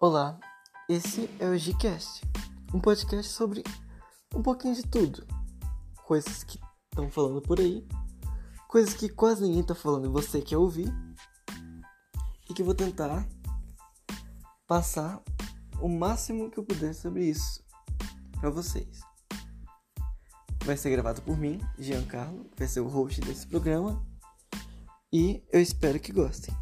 Olá, esse é o Gcast, um podcast sobre um pouquinho de tudo. Coisas que estão falando por aí, coisas que quase ninguém está falando e você quer ouvir, e que vou tentar passar o máximo que eu puder sobre isso para vocês. Vai ser gravado por mim, Giancarlo, vai ser o host desse programa, e eu espero que gostem.